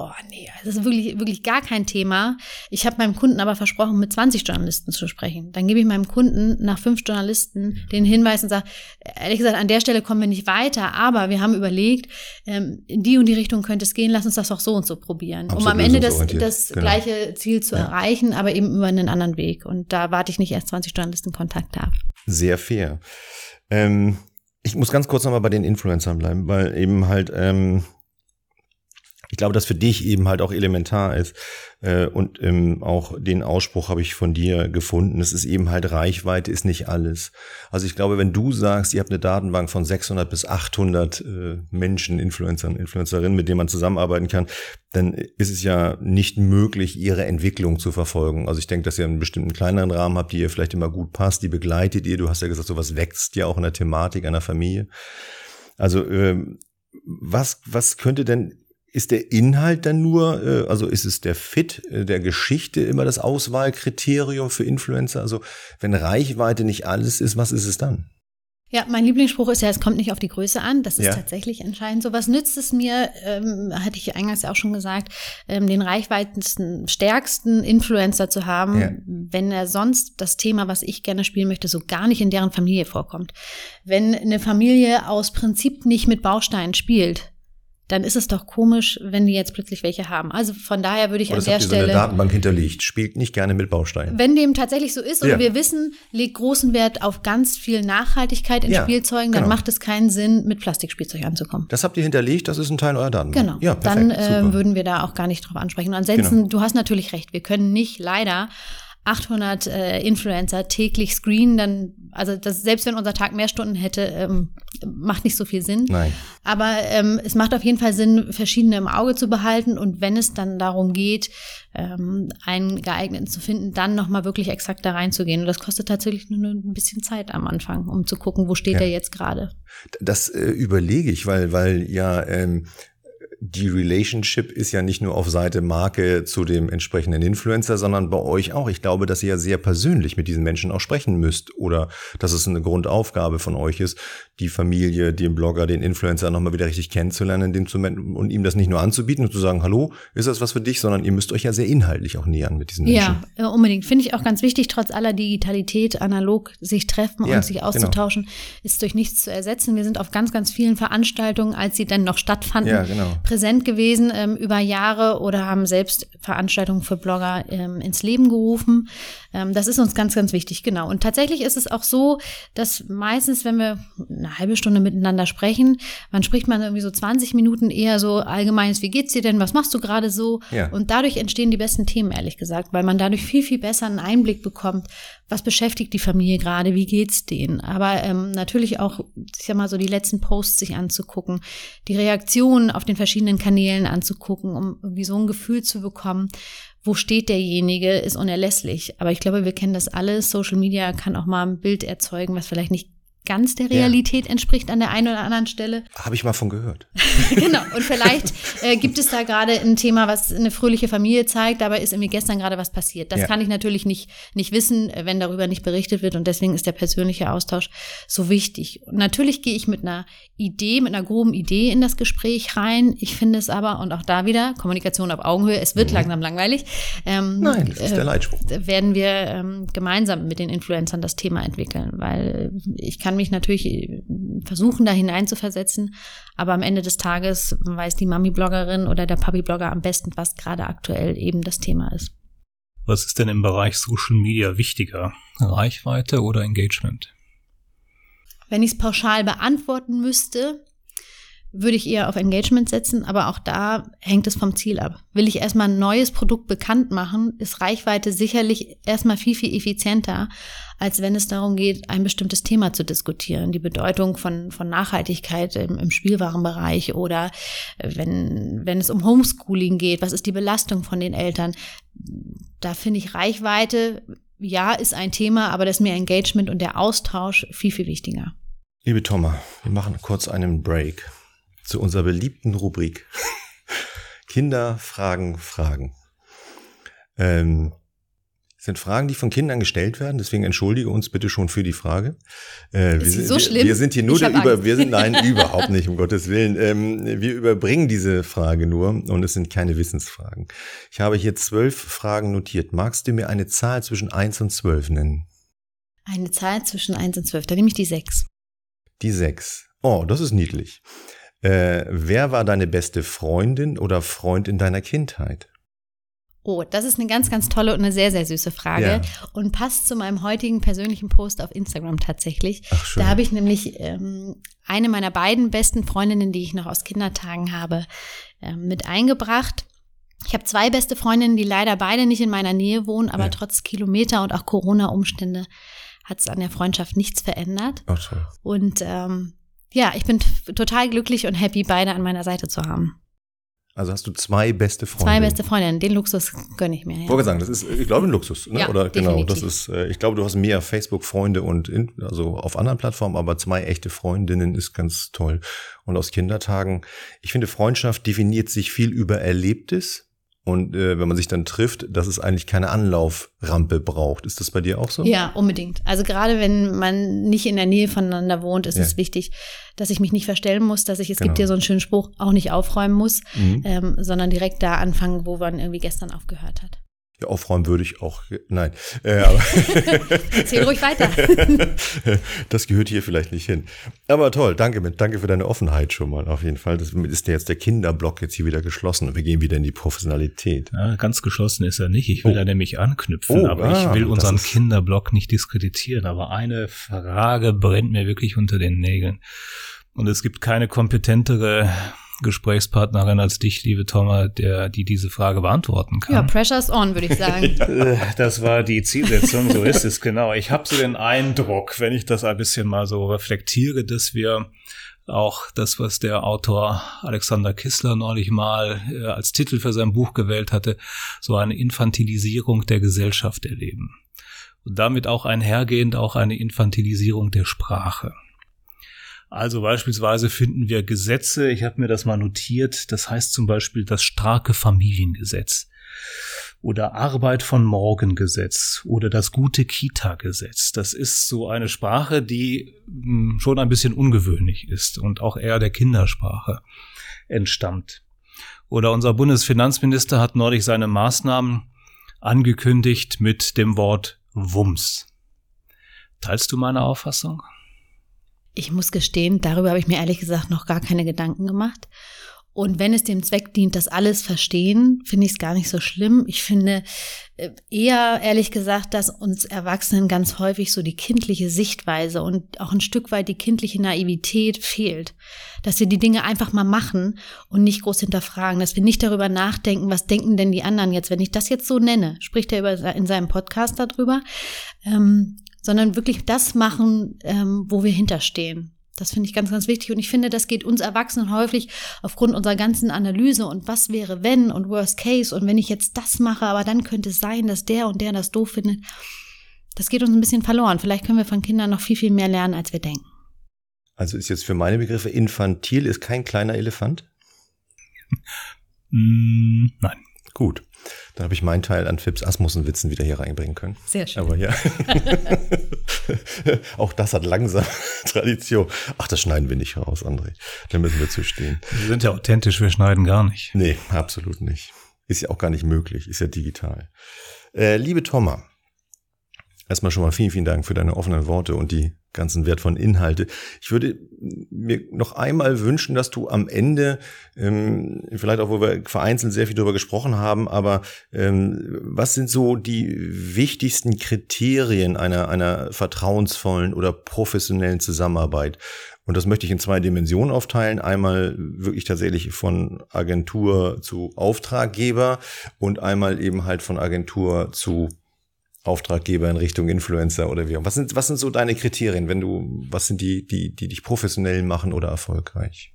oh nee, das ist wirklich, wirklich gar kein Thema. Ich habe meinem Kunden aber versprochen, mit 20 Journalisten zu sprechen. Dann gebe ich meinem Kunden nach fünf Journalisten den Hinweis und sage, ehrlich gesagt, an der Stelle kommen wir nicht weiter, aber wir haben überlegt, ähm, in die und die Richtung könnte es gehen, lass uns das auch so und so probieren, Absolut um am Ende das, das genau. gleiche Ziel zu ja. erreichen, aber eben über einen anderen Weg. Und da warte ich nicht erst 20 Journalisten Kontakt ab. Sehr fair. Ähm, ich muss ganz kurz nochmal bei den Influencern bleiben, weil eben halt ähm, ich glaube, dass für dich eben halt auch elementar ist. Äh, und ähm, auch den Ausspruch habe ich von dir gefunden. Es ist eben halt Reichweite ist nicht alles. Also ich glaube, wenn du sagst, ihr habt eine Datenbank von 600 bis 800 äh, Menschen, Influencern, Influencerinnen, mit denen man zusammenarbeiten kann, dann ist es ja nicht möglich, ihre Entwicklung zu verfolgen. Also ich denke, dass ihr einen bestimmten kleineren Rahmen habt, die ihr vielleicht immer gut passt, die begleitet ihr. Du hast ja gesagt, sowas wächst ja auch in der Thematik einer Familie. Also ähm, was, was könnte denn ist der Inhalt dann nur, äh, also ist es der Fit äh, der Geschichte immer das Auswahlkriterium für Influencer? Also wenn Reichweite nicht alles ist, was ist es dann? Ja, mein Lieblingsspruch ist ja, es kommt nicht auf die Größe an. Das ist ja. tatsächlich entscheidend. So was nützt es mir, ähm, hatte ich eingangs ja auch schon gesagt, ähm, den reichweitensten, stärksten Influencer zu haben, ja. wenn er sonst das Thema, was ich gerne spielen möchte, so gar nicht in deren Familie vorkommt. Wenn eine Familie aus Prinzip nicht mit Bausteinen spielt, dann ist es doch komisch, wenn die jetzt plötzlich welche haben. Also von daher würde ich oder an der Stelle. So eine Datenbank hinterlegt, spielt nicht gerne mit Bausteinen. Wenn dem tatsächlich so ist, ja. wir wissen, legt großen Wert auf ganz viel Nachhaltigkeit in ja, Spielzeugen, dann genau. macht es keinen Sinn, mit Plastikspielzeug anzukommen. Das habt ihr hinterlegt, das ist ein Teil eurer Datenbank. Genau. Ja, perfekt, dann äh, würden wir da auch gar nicht drauf ansprechen. Und ansonsten, genau. du hast natürlich recht, wir können nicht leider 800 äh, Influencer täglich screenen, dann, also das, selbst wenn unser Tag mehr Stunden hätte, ähm, macht nicht so viel Sinn. Nein. Aber ähm, es macht auf jeden Fall Sinn, verschiedene im Auge zu behalten und wenn es dann darum geht, ähm, einen geeigneten zu finden, dann nochmal wirklich exakt da reinzugehen. Und das kostet tatsächlich nur ein bisschen Zeit am Anfang, um zu gucken, wo steht ja. er jetzt gerade. Das äh, überlege ich, weil, weil ja ähm, die Relationship ist ja nicht nur auf Seite Marke zu dem entsprechenden Influencer, sondern bei euch auch. Ich glaube, dass ihr ja sehr persönlich mit diesen Menschen auch sprechen müsst oder dass es eine Grundaufgabe von euch ist, die Familie, den Blogger, den Influencer nochmal wieder richtig kennenzulernen dem zu, und ihm das nicht nur anzubieten und zu sagen, hallo, ist das was für dich, sondern ihr müsst euch ja sehr inhaltlich auch nähern mit diesen Menschen. Ja, äh, unbedingt. Finde ich auch ganz wichtig, trotz aller Digitalität, analog sich treffen ja, und sich genau. auszutauschen, genau. ist durch nichts zu ersetzen. Wir sind auf ganz, ganz vielen Veranstaltungen, als sie dann noch stattfanden, ja, genau. präsent gewesen ähm, über Jahre oder haben selbst Veranstaltungen für Blogger ähm, ins Leben gerufen. Ähm, das ist uns ganz, ganz wichtig, genau. Und tatsächlich ist es auch so, dass meistens, wenn wir eine halbe Stunde miteinander sprechen, man spricht man irgendwie so 20 Minuten eher so allgemeines, wie geht's dir denn, was machst du gerade so? Ja. Und dadurch entstehen die besten Themen, ehrlich gesagt, weil man dadurch viel, viel besser einen Einblick bekommt, was beschäftigt die Familie gerade, wie geht's denen. Aber ähm, natürlich auch, ich sag mal so, die letzten Posts sich anzugucken, die Reaktionen auf den verschiedenen Kanälen anzugucken, um irgendwie so ein Gefühl zu bekommen, wo steht derjenige, ist unerlässlich. Aber ich glaube, wir kennen das alle. Social Media kann auch mal ein Bild erzeugen, was vielleicht nicht ganz der Realität ja. entspricht an der einen oder anderen Stelle. Habe ich mal von gehört. genau. Und vielleicht äh, gibt es da gerade ein Thema, was eine fröhliche Familie zeigt, dabei ist irgendwie gestern gerade was passiert. Das ja. kann ich natürlich nicht, nicht wissen, wenn darüber nicht berichtet wird und deswegen ist der persönliche Austausch so wichtig. Und natürlich gehe ich mit einer Idee, mit einer groben Idee in das Gespräch rein. Ich finde es aber, und auch da wieder, Kommunikation auf Augenhöhe, es wird mhm. langsam langweilig. Ähm, Nein, das ist der Leitspruch. Äh, werden wir ähm, gemeinsam mit den Influencern das Thema entwickeln, weil ich kann kann mich natürlich äh, versuchen, da hineinzuversetzen, aber am Ende des Tages weiß die Mami-Bloggerin oder der Papi-Blogger am besten, was gerade aktuell eben das Thema ist. Was ist denn im Bereich Social Media wichtiger? Reichweite oder Engagement? Wenn ich es pauschal beantworten müsste, würde ich eher auf Engagement setzen, aber auch da hängt es vom Ziel ab. Will ich erstmal ein neues Produkt bekannt machen, ist Reichweite sicherlich erstmal viel, viel effizienter, als wenn es darum geht, ein bestimmtes Thema zu diskutieren. Die Bedeutung von, von Nachhaltigkeit im, im Spielwarenbereich oder wenn, wenn es um Homeschooling geht, was ist die Belastung von den Eltern? Da finde ich Reichweite, ja, ist ein Thema, aber das ist mir Engagement und der Austausch viel, viel wichtiger. Liebe Thomas, wir machen kurz einen Break zu unserer beliebten Rubrik. Kinder fragen Fragen. Ähm, sind Fragen, die von Kindern gestellt werden, deswegen entschuldige uns bitte schon für die Frage. Äh, ist wir, so wir, schlimm? Wir sind hier nur der über, wir sind, nein, überhaupt nicht, um Gottes Willen. Ähm, wir überbringen diese Frage nur und es sind keine Wissensfragen. Ich habe hier zwölf Fragen notiert. Magst du mir eine Zahl zwischen eins und zwölf nennen? Eine Zahl zwischen eins und zwölf, dann nehme ich die sechs. Die sechs. Oh, das ist niedlich. Äh, wer war deine beste Freundin oder Freund in deiner Kindheit? Oh, das ist eine ganz, ganz tolle und eine sehr, sehr süße Frage ja. und passt zu meinem heutigen persönlichen Post auf Instagram tatsächlich. Ach, schön. Da habe ich nämlich ähm, eine meiner beiden besten Freundinnen, die ich noch aus Kindertagen habe, äh, mit eingebracht. Ich habe zwei beste Freundinnen, die leider beide nicht in meiner Nähe wohnen, aber ja. trotz Kilometer und auch Corona-Umstände hat es an der Freundschaft nichts verändert. Ach, toll. Und ähm, ja, ich bin total glücklich und happy, beide an meiner Seite zu haben. Also hast du zwei beste Freunde. Zwei beste Freundinnen, den Luxus gönne ich mir. Ja. Sagen, das ist, ich glaube, ein Luxus, ne? Ja, Oder genau, definitiv. genau, das ist, äh, ich glaube, du hast mehr Facebook-Freunde und in, also auf anderen Plattformen, aber zwei echte Freundinnen ist ganz toll. Und aus Kindertagen, ich finde, Freundschaft definiert sich viel über Erlebtes und äh, wenn man sich dann trifft, dass es eigentlich keine Anlauframpe braucht. Ist das bei dir auch so? Ja, unbedingt. Also gerade wenn man nicht in der Nähe voneinander wohnt, ist ja. es wichtig, dass ich mich nicht verstellen muss, dass ich, es genau. gibt hier so einen schönen Spruch, auch nicht aufräumen muss, mhm. ähm, sondern direkt da anfangen, wo man irgendwie gestern aufgehört hat. Ja, aufräumen würde ich auch. Nein. Äh, aber Erzähl ruhig weiter. das gehört hier vielleicht nicht hin. Aber toll, danke, danke für deine Offenheit schon mal. Auf jeden Fall. Das ist ja jetzt der Kinderblock jetzt hier wieder geschlossen und wir gehen wieder in die Professionalität. Ja, ganz geschlossen ist er nicht. Ich will oh. da nämlich anknüpfen, oh, aber ah, ich will unseren Kinderblock nicht diskreditieren. Aber eine Frage brennt mir wirklich unter den Nägeln. Und es gibt keine kompetentere Gesprächspartnerin als dich, liebe Thomas, der, die diese Frage beantworten kann. Ja, pressure's on, würde ich sagen. Das war die Zielsetzung, so ist es genau. Ich habe so den Eindruck, wenn ich das ein bisschen mal so reflektiere, dass wir auch das, was der Autor Alexander Kissler neulich mal äh, als Titel für sein Buch gewählt hatte, so eine Infantilisierung der Gesellschaft erleben. Und damit auch einhergehend auch eine Infantilisierung der Sprache. Also beispielsweise finden wir Gesetze, ich habe mir das mal notiert, das heißt zum Beispiel das starke Familiengesetz oder Arbeit von morgen Gesetz oder das gute Kita-Gesetz. Das ist so eine Sprache, die hm, schon ein bisschen ungewöhnlich ist und auch eher der Kindersprache entstammt. Oder unser Bundesfinanzminister hat neulich seine Maßnahmen angekündigt mit dem Wort Wumms. Teilst du meine Auffassung? Ich muss gestehen, darüber habe ich mir ehrlich gesagt noch gar keine Gedanken gemacht. Und wenn es dem Zweck dient, dass alles verstehen, finde ich es gar nicht so schlimm. Ich finde äh, eher, ehrlich gesagt, dass uns Erwachsenen ganz häufig so die kindliche Sichtweise und auch ein Stück weit die kindliche Naivität fehlt. Dass wir die Dinge einfach mal machen und nicht groß hinterfragen. Dass wir nicht darüber nachdenken, was denken denn die anderen jetzt, wenn ich das jetzt so nenne. Spricht er über, in seinem Podcast darüber. Ähm, sondern wirklich das machen, ähm, wo wir hinterstehen. Das finde ich ganz, ganz wichtig. Und ich finde, das geht uns Erwachsenen häufig aufgrund unserer ganzen Analyse und was wäre wenn und Worst Case und wenn ich jetzt das mache, aber dann könnte es sein, dass der und der das doof findet. Das geht uns ein bisschen verloren. Vielleicht können wir von Kindern noch viel, viel mehr lernen, als wir denken. Also ist jetzt für meine Begriffe infantil ist kein kleiner Elefant? Mm, nein. Gut. Dann habe ich meinen Teil an Phipps Asmussen-Witzen wieder hier reinbringen können. Sehr schön. Aber ja. Auch das hat langsam Tradition. Ach, das schneiden wir nicht raus, André. Da müssen wir zu stehen. Wir sind ja authentisch, wir schneiden gar nicht. Nee, absolut nicht. Ist ja auch gar nicht möglich, ist ja digital. Äh, liebe Thomas, erstmal schon mal vielen, vielen Dank für deine offenen Worte und die ganzen wertvollen Inhalte. Ich würde mir noch einmal wünschen, dass du am Ende, ähm, vielleicht auch, wo wir vereinzelt sehr viel darüber gesprochen haben, aber ähm, was sind so die wichtigsten Kriterien einer, einer vertrauensvollen oder professionellen Zusammenarbeit? Und das möchte ich in zwei Dimensionen aufteilen. Einmal wirklich tatsächlich von Agentur zu Auftraggeber und einmal eben halt von Agentur zu Auftraggeber in Richtung Influencer oder wie? Was sind, was sind so deine Kriterien, wenn du, was sind die, die, die dich professionell machen oder erfolgreich?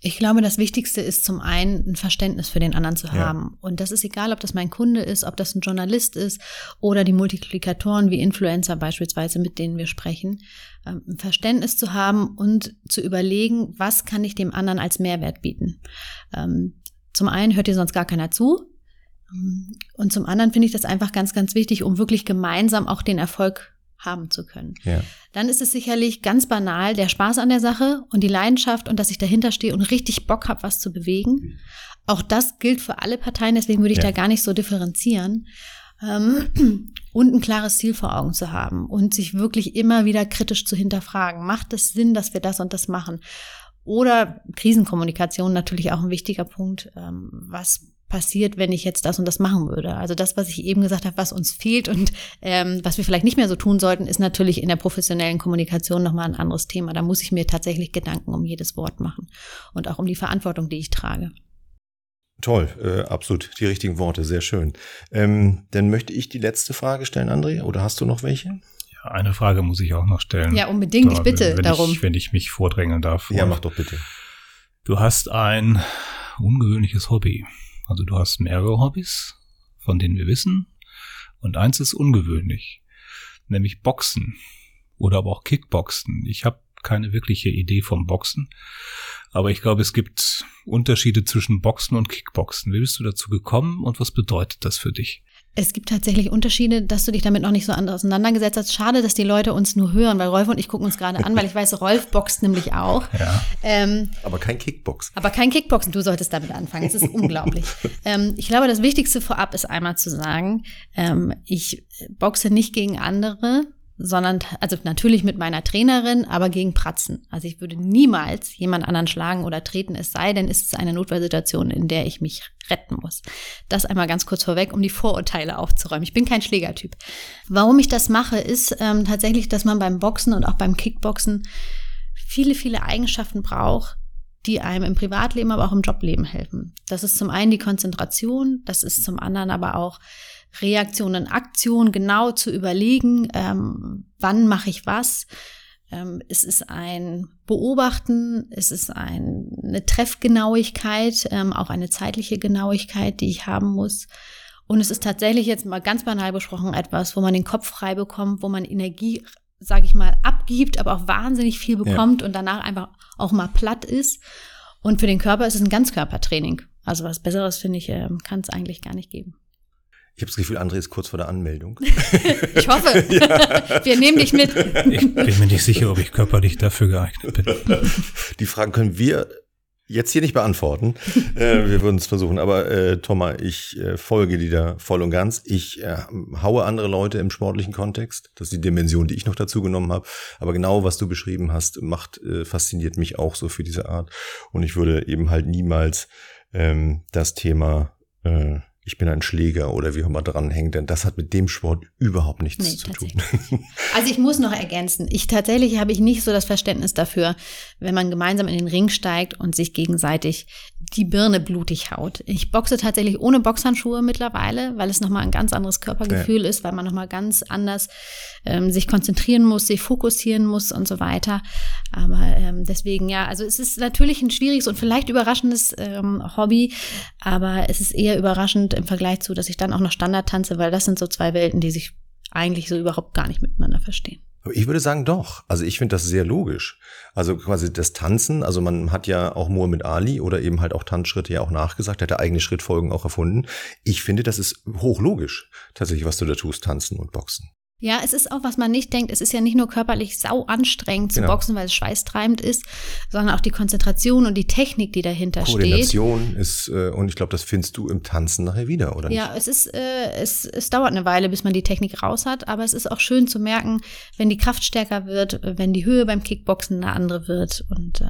Ich glaube, das Wichtigste ist zum einen ein Verständnis für den anderen zu haben. Ja. Und das ist egal, ob das mein Kunde ist, ob das ein Journalist ist oder die Multiplikatoren wie Influencer beispielsweise, mit denen wir sprechen. Ähm, ein Verständnis zu haben und zu überlegen, was kann ich dem anderen als Mehrwert bieten. Ähm, zum einen hört dir sonst gar keiner zu. Und zum anderen finde ich das einfach ganz, ganz wichtig, um wirklich gemeinsam auch den Erfolg haben zu können. Ja. Dann ist es sicherlich ganz banal der Spaß an der Sache und die Leidenschaft und dass ich dahinter stehe und richtig Bock habe, was zu bewegen. Auch das gilt für alle Parteien, deswegen würde ich ja. da gar nicht so differenzieren. Ähm, und ein klares Ziel vor Augen zu haben und sich wirklich immer wieder kritisch zu hinterfragen. Macht es Sinn, dass wir das und das machen? Oder Krisenkommunikation natürlich auch ein wichtiger Punkt. Ähm, was passiert, wenn ich jetzt das und das machen würde. Also das, was ich eben gesagt habe, was uns fehlt und ähm, was wir vielleicht nicht mehr so tun sollten, ist natürlich in der professionellen Kommunikation nochmal ein anderes Thema. Da muss ich mir tatsächlich Gedanken um jedes Wort machen und auch um die Verantwortung, die ich trage. Toll, äh, absolut die richtigen Worte, sehr schön. Ähm, dann möchte ich die letzte Frage stellen, André, oder hast du noch welche? Ja, eine Frage muss ich auch noch stellen. Ja, unbedingt, ich bitte wenn darum. Ich, wenn ich mich vordrängeln darf. Ja, mach doch bitte. Du hast ein ungewöhnliches Hobby. Also du hast mehrere Hobbys, von denen wir wissen. Und eins ist ungewöhnlich, nämlich Boxen oder aber auch Kickboxen. Ich habe keine wirkliche Idee vom Boxen, aber ich glaube, es gibt Unterschiede zwischen Boxen und Kickboxen. Wie bist du dazu gekommen und was bedeutet das für dich? Es gibt tatsächlich Unterschiede, dass du dich damit noch nicht so auseinandergesetzt hast. Schade, dass die Leute uns nur hören, weil Rolf und ich gucken uns gerade an, weil ich weiß, Rolf boxt nämlich auch. Ja. Ähm, aber kein Kickboxen. Aber kein Kickboxen. Du solltest damit anfangen. Es ist unglaublich. Ähm, ich glaube, das Wichtigste vorab ist einmal zu sagen, ähm, ich boxe nicht gegen andere, sondern also natürlich mit meiner Trainerin, aber gegen Pratzen. Also ich würde niemals jemand anderen schlagen oder treten, es sei denn, ist es eine Notfallsituation, in der ich mich retten muss. Das einmal ganz kurz vorweg, um die Vorurteile aufzuräumen. Ich bin kein Schlägertyp. Warum ich das mache, ist ähm, tatsächlich, dass man beim Boxen und auch beim Kickboxen viele, viele Eigenschaften braucht, die einem im Privatleben, aber auch im Jobleben helfen. Das ist zum einen die Konzentration, das ist zum anderen aber auch Reaktion und Aktion genau zu überlegen, ähm, wann mache ich was. Ähm, es ist ein Beobachten, es ist ein, eine Treffgenauigkeit, ähm, auch eine zeitliche Genauigkeit, die ich haben muss. Und es ist tatsächlich jetzt mal ganz banal besprochen etwas, wo man den Kopf frei bekommt, wo man Energie sage ich mal, abgibt, aber auch wahnsinnig viel bekommt ja. und danach einfach auch mal platt ist. Und für den Körper ist es ein Ganzkörpertraining. Also was Besseres, finde ich, ähm, kann es eigentlich gar nicht geben. Ich habe das Gefühl, André ist kurz vor der Anmeldung. ich hoffe. Ja. Wir nehmen dich mit. Ich bin mir nicht sicher, ob ich körperlich dafür geeignet bin. Die Fragen können wir jetzt hier nicht beantworten. äh, wir würden es versuchen. Aber äh, Thomas, ich äh, folge dir da voll und ganz. Ich äh, haue andere Leute im sportlichen Kontext. Das ist die Dimension, die ich noch dazu genommen habe. Aber genau, was du beschrieben hast, macht, äh, fasziniert mich auch so für diese Art. Und ich würde eben halt niemals ähm, das Thema äh, ich bin ein Schläger oder wie auch immer dranhängt, denn das hat mit dem Sport überhaupt nichts nee, zu tun. Also ich muss noch ergänzen, ich tatsächlich habe ich nicht so das Verständnis dafür, wenn man gemeinsam in den Ring steigt und sich gegenseitig die Birne blutig haut. Ich boxe tatsächlich ohne Boxhandschuhe mittlerweile, weil es nochmal ein ganz anderes Körpergefühl ja. ist, weil man nochmal ganz anders ähm, sich konzentrieren muss, sich fokussieren muss und so weiter. Aber ähm, deswegen, ja, also es ist natürlich ein schwieriges und vielleicht überraschendes ähm, Hobby, aber es ist eher überraschend im Vergleich zu, dass ich dann auch noch Standard tanze, weil das sind so zwei Welten, die sich eigentlich so überhaupt gar nicht miteinander verstehen. Ich würde sagen doch. Also ich finde das sehr logisch. Also quasi das Tanzen, also man hat ja auch Muhammad Ali oder eben halt auch Tanzschritte ja auch nachgesagt, hat ja eigene Schrittfolgen auch erfunden. Ich finde, das ist hochlogisch, tatsächlich, was du da tust, tanzen und boxen. Ja, es ist auch, was man nicht denkt, es ist ja nicht nur körperlich sau anstrengend zu genau. boxen, weil es schweißtreibend ist, sondern auch die Konzentration und die Technik, die dahinter Koordination steht. ist, äh, und ich glaube, das findest du im Tanzen nachher wieder, oder nicht? Ja, es ist, äh, es, es dauert eine Weile, bis man die Technik raus hat, aber es ist auch schön zu merken, wenn die Kraft stärker wird, wenn die Höhe beim Kickboxen eine andere wird und äh,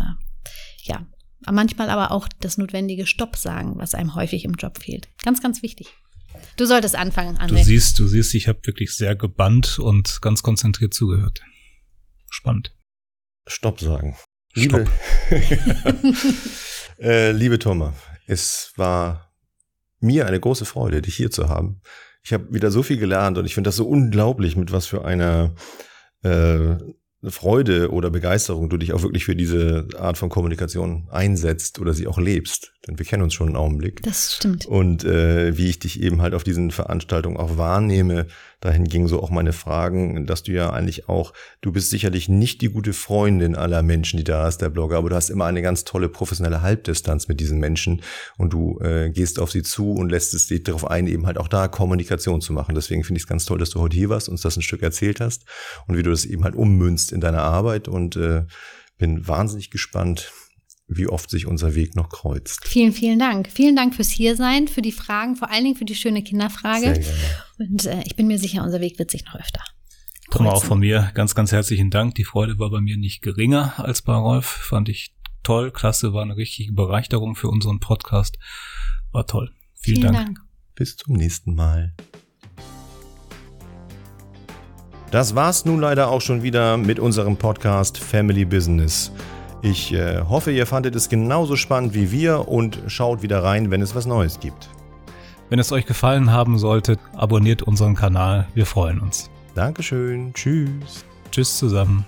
ja, manchmal aber auch das notwendige Stopp sagen, was einem häufig im Job fehlt. Ganz, ganz wichtig. Du solltest anfangen, André. Du siehst, du siehst, ich habe wirklich sehr gebannt und ganz konzentriert zugehört. Spannend. Stopp sagen. Liebe, äh, liebe Thomas, es war mir eine große Freude, dich hier zu haben. Ich habe wieder so viel gelernt und ich finde das so unglaublich, mit was für einer äh, Freude oder Begeisterung du dich auch wirklich für diese Art von Kommunikation einsetzt oder sie auch lebst. Denn wir kennen uns schon einen Augenblick. Das stimmt. Und äh, wie ich dich eben halt auf diesen Veranstaltungen auch wahrnehme, dahin gingen so auch meine Fragen, dass du ja eigentlich auch, du bist sicherlich nicht die gute Freundin aller Menschen, die da hast, der Blogger, aber du hast immer eine ganz tolle professionelle Halbdistanz mit diesen Menschen und du äh, gehst auf sie zu und lässt es dich darauf ein, eben halt auch da Kommunikation zu machen. Deswegen finde ich es ganz toll, dass du heute hier warst, uns das ein Stück erzählt hast und wie du das eben halt ummünzt in deiner Arbeit und äh, bin wahnsinnig gespannt, wie oft sich unser Weg noch kreuzt. Vielen, vielen Dank. Vielen Dank fürs Hiersein, für die Fragen, vor allen Dingen für die schöne Kinderfrage. Sehr gerne. Und äh, ich bin mir sicher, unser Weg wird sich noch öfter. Kommen auch von mir ganz, ganz herzlichen Dank. Die Freude war bei mir nicht geringer als bei Rolf. Fand ich toll, klasse, war eine richtige Bereicherung für unseren Podcast. War toll. Vielen, Vielen Dank. Dank. Bis zum nächsten Mal. Das war's nun leider auch schon wieder mit unserem Podcast Family Business. Ich äh, hoffe, ihr fandet es genauso spannend wie wir und schaut wieder rein, wenn es was Neues gibt. Wenn es euch gefallen haben sollte, abonniert unseren Kanal. Wir freuen uns. Dankeschön. Tschüss. Tschüss zusammen.